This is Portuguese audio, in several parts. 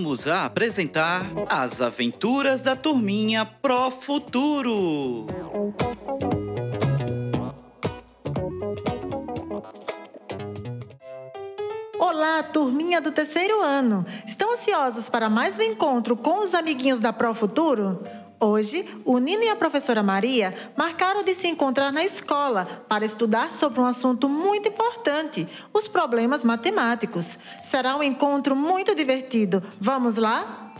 voltamos a apresentar As Aventuras da Turminha Pro Futuro. Olá, turminha do terceiro ano! Estão ansiosos para mais um encontro com os amiguinhos da Pro Futuro? Hoje, o Nino e a professora Maria marcaram de se encontrar na escola para estudar sobre um assunto muito importante: os problemas matemáticos. Será um encontro muito divertido. Vamos lá?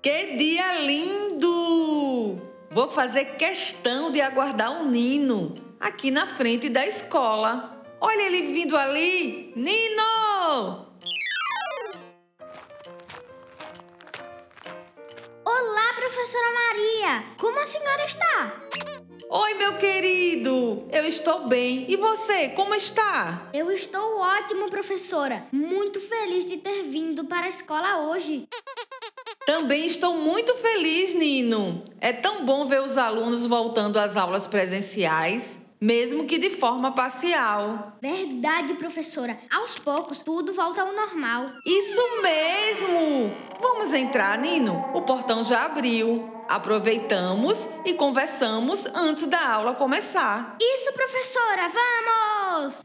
Que dia lindo! Vou fazer questão de aguardar o Nino aqui na frente da escola. Olha ele vindo ali! Nino! Olá, professora Maria! Como a senhora está? Oi, meu querido! Eu estou bem. E você, como está? Eu estou ótimo, professora. Muito feliz de ter vindo para a escola hoje. Também estou muito feliz, Nino. É tão bom ver os alunos voltando às aulas presenciais, mesmo que de forma parcial. Verdade, professora. Aos poucos, tudo volta ao normal. Isso mesmo! Vamos entrar, Nino. O portão já abriu. Aproveitamos e conversamos antes da aula começar. Isso, professora. Vamos!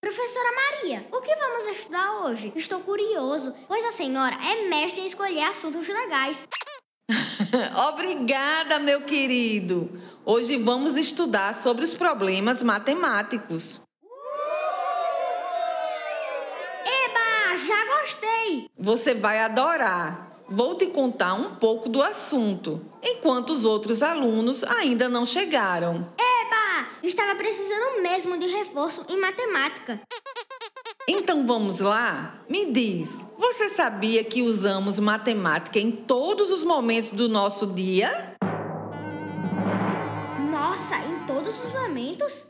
Professora Maria, o que vamos estudar hoje? Estou curioso, pois a senhora é mestre em escolher assuntos legais. Obrigada, meu querido. Hoje vamos estudar sobre os problemas matemáticos. Eba, já gostei! Você vai adorar. Vou te contar um pouco do assunto, enquanto os outros alunos ainda não chegaram. Eba, estava precisando mesmo de reforço em matemática. Então vamos lá? Me diz, você sabia que usamos matemática em todos os momentos do nosso dia? Nossa, em todos os momentos?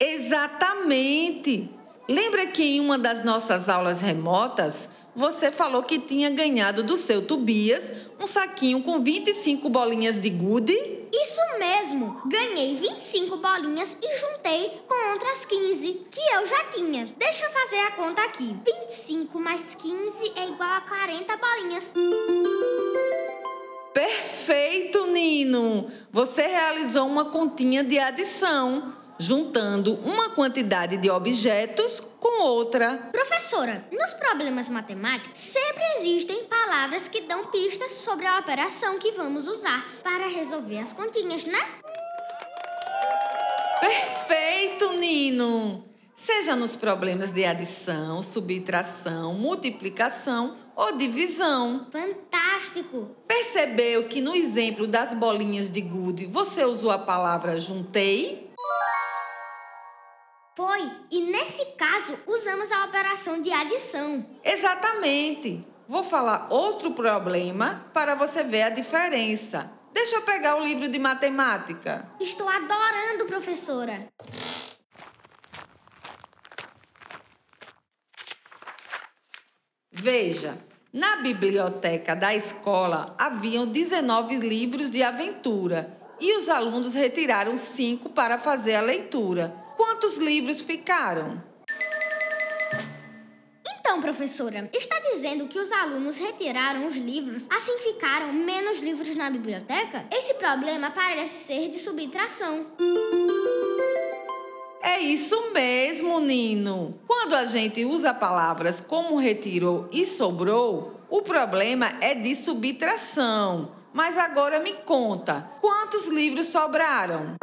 Exatamente! Lembra que em uma das nossas aulas remotas você falou que tinha ganhado do seu Tobias um saquinho com 25 bolinhas de gude? Isso mesmo! Ganhei 25 bolinhas e juntei com outras 15 que eu já tinha. Deixa eu fazer a conta aqui. 25 mais 15 é igual a 40 bolinhas. Perfeito, Nino! Você realizou uma continha de adição, juntando uma quantidade de objetos com outra. Professora, nos problemas matemáticos sempre existem palavras que dão pistas sobre a operação que vamos usar para resolver as continhas, né? Perfeito, Nino! Seja nos problemas de adição, subtração, multiplicação ou divisão. Fantástico! Percebeu que no exemplo das bolinhas de gude você usou a palavra juntei? Foi, e nesse caso usamos a operação de adição. Exatamente. Vou falar outro problema para você ver a diferença. Deixa eu pegar o livro de matemática. Estou adorando, professora. Veja, na biblioteca da escola haviam 19 livros de aventura e os alunos retiraram cinco para fazer a leitura. Quantos livros ficaram? Então, professora, está dizendo que os alunos retiraram os livros, assim ficaram menos livros na biblioteca? Esse problema parece ser de subtração. É isso mesmo, Nino. Quando a gente usa palavras como retirou e sobrou, o problema é de subtração. Mas agora me conta, quantos livros sobraram?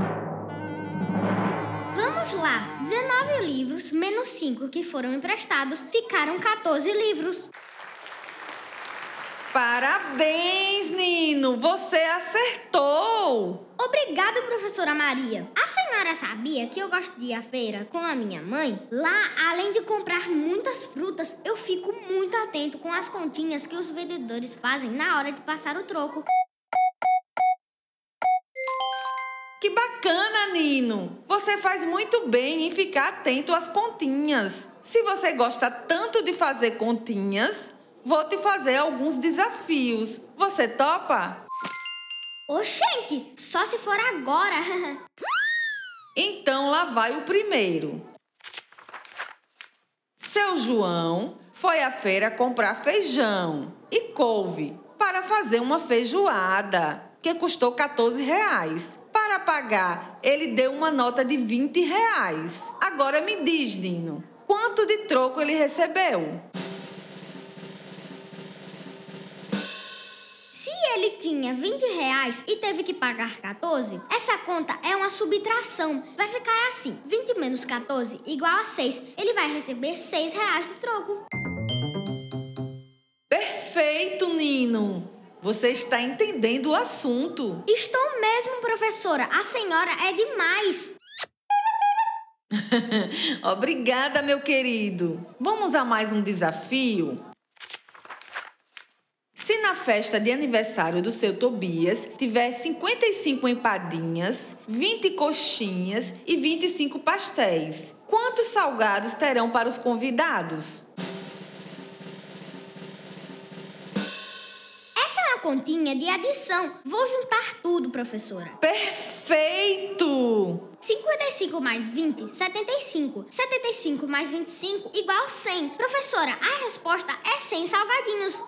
Vamos lá, 19 livros menos 5 que foram emprestados, ficaram 14 livros. Parabéns, Nino! Você acertou! Obrigada, professora Maria. A senhora sabia que eu gosto de ir à feira com a minha mãe? Lá, além de comprar muitas frutas, eu fico muito atento com as continhas que os vendedores fazem na hora de passar o troco. Bacana, Nino! Você faz muito bem em ficar atento às continhas. Se você gosta tanto de fazer continhas, vou te fazer alguns desafios. Você topa? Oxente, Só se for agora. Então lá vai o primeiro. Seu João foi à feira comprar feijão e couve para fazer uma feijoada, que custou 14 reais. Para pagar, ele deu uma nota de 20 reais. Agora me diz, Nino, quanto de troco ele recebeu? Se ele tinha 20 reais e teve que pagar 14, essa conta é uma subtração. Vai ficar assim: 20 menos 14 igual a 6. Ele vai receber 6 reais de troco. Perfeito, Nino! Você está entendendo o assunto. Estou mesmo, professora. A senhora é demais. Obrigada, meu querido. Vamos a mais um desafio? Se na festa de aniversário do seu Tobias tiver 55 empadinhas, 20 coxinhas e 25 pastéis, quantos salgados terão para os convidados? Continha de adição. Vou juntar tudo, professora. Perfeito! 55 mais 20, 75. 75 mais 25 igual a 100. Professora, a resposta é 100 salgadinhos.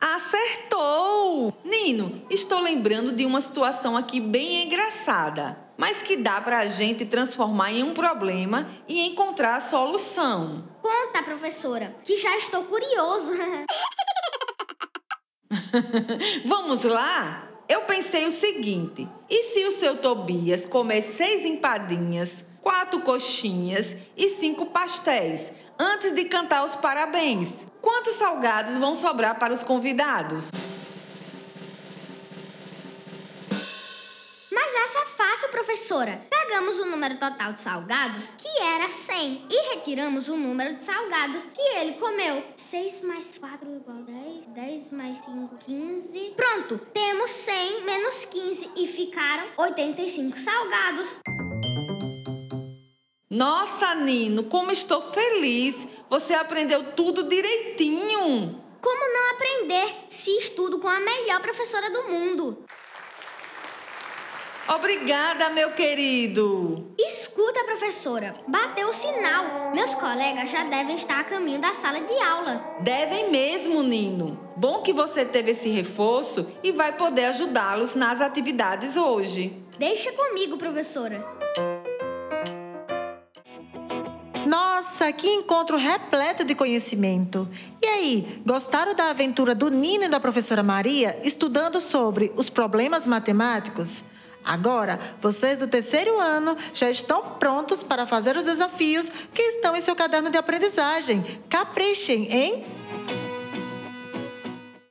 Acertou! Nino, estou lembrando de uma situação aqui bem engraçada, mas que dá para a gente transformar em um problema e encontrar a solução. Conta, professora, que já estou curioso. Vamos lá? Eu pensei o seguinte: e se o seu Tobias comer seis empadinhas, quatro coxinhas e cinco pastéis antes de cantar os parabéns? Quantos salgados vão sobrar para os convidados? Mas essa é fácil, professora. Pegamos o número total de salgados, que era 100, e retiramos o número de salgados que ele comeu. 6 mais 4 igual a 10, 10 mais 5, 15. Pronto, temos 100 menos 15 e ficaram 85 salgados. Nossa, Nino, como estou feliz! Você aprendeu tudo direitinho! Como não aprender se estudo com a melhor professora do mundo? Obrigada, meu querido! Escuta, professora, bateu o sinal. Meus colegas já devem estar a caminho da sala de aula. Devem mesmo, Nino. Bom que você teve esse reforço e vai poder ajudá-los nas atividades hoje. Deixa comigo, professora. Nossa, que encontro repleto de conhecimento! E aí, gostaram da aventura do Nino e da professora Maria estudando sobre os problemas matemáticos? Agora, vocês do terceiro ano já estão prontos para fazer os desafios que estão em seu caderno de aprendizagem. Caprichem, hein?